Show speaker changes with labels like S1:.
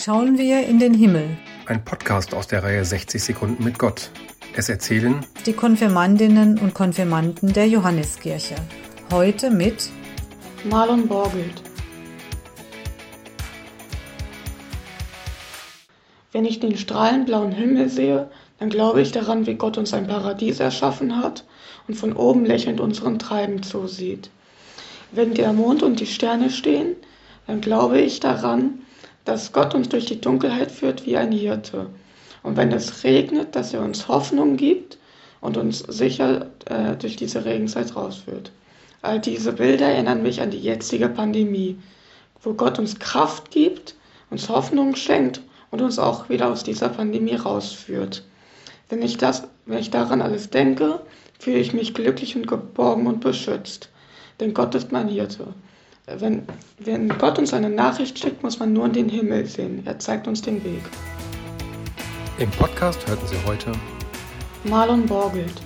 S1: schauen wir in den Himmel.
S2: Ein Podcast aus der Reihe 60 Sekunden mit Gott. Es erzählen
S1: die Konfirmandinnen und Konfirmanden der Johanneskirche. Heute mit
S3: Marlon Borgelt. Wenn ich den strahlend blauen Himmel sehe, dann glaube ich daran, wie Gott uns ein Paradies erschaffen hat und von oben lächelnd unseren Treiben zusieht. Wenn der Mond und die Sterne stehen, dann glaube ich daran, dass Gott uns durch die Dunkelheit führt wie ein Hirte. Und wenn es regnet, dass er uns Hoffnung gibt und uns sicher äh, durch diese Regenzeit rausführt. All diese Bilder erinnern mich an die jetzige Pandemie, wo Gott uns Kraft gibt, uns Hoffnung schenkt und uns auch wieder aus dieser Pandemie rausführt. Wenn ich, das, wenn ich daran alles denke, fühle ich mich glücklich und geborgen und beschützt. Denn Gott ist mein Hirte. Wenn, wenn Gott uns eine Nachricht schickt, muss man nur in den Himmel sehen. Er zeigt uns den Weg.
S2: Im Podcast hörten Sie heute
S3: Marlon Borgelt.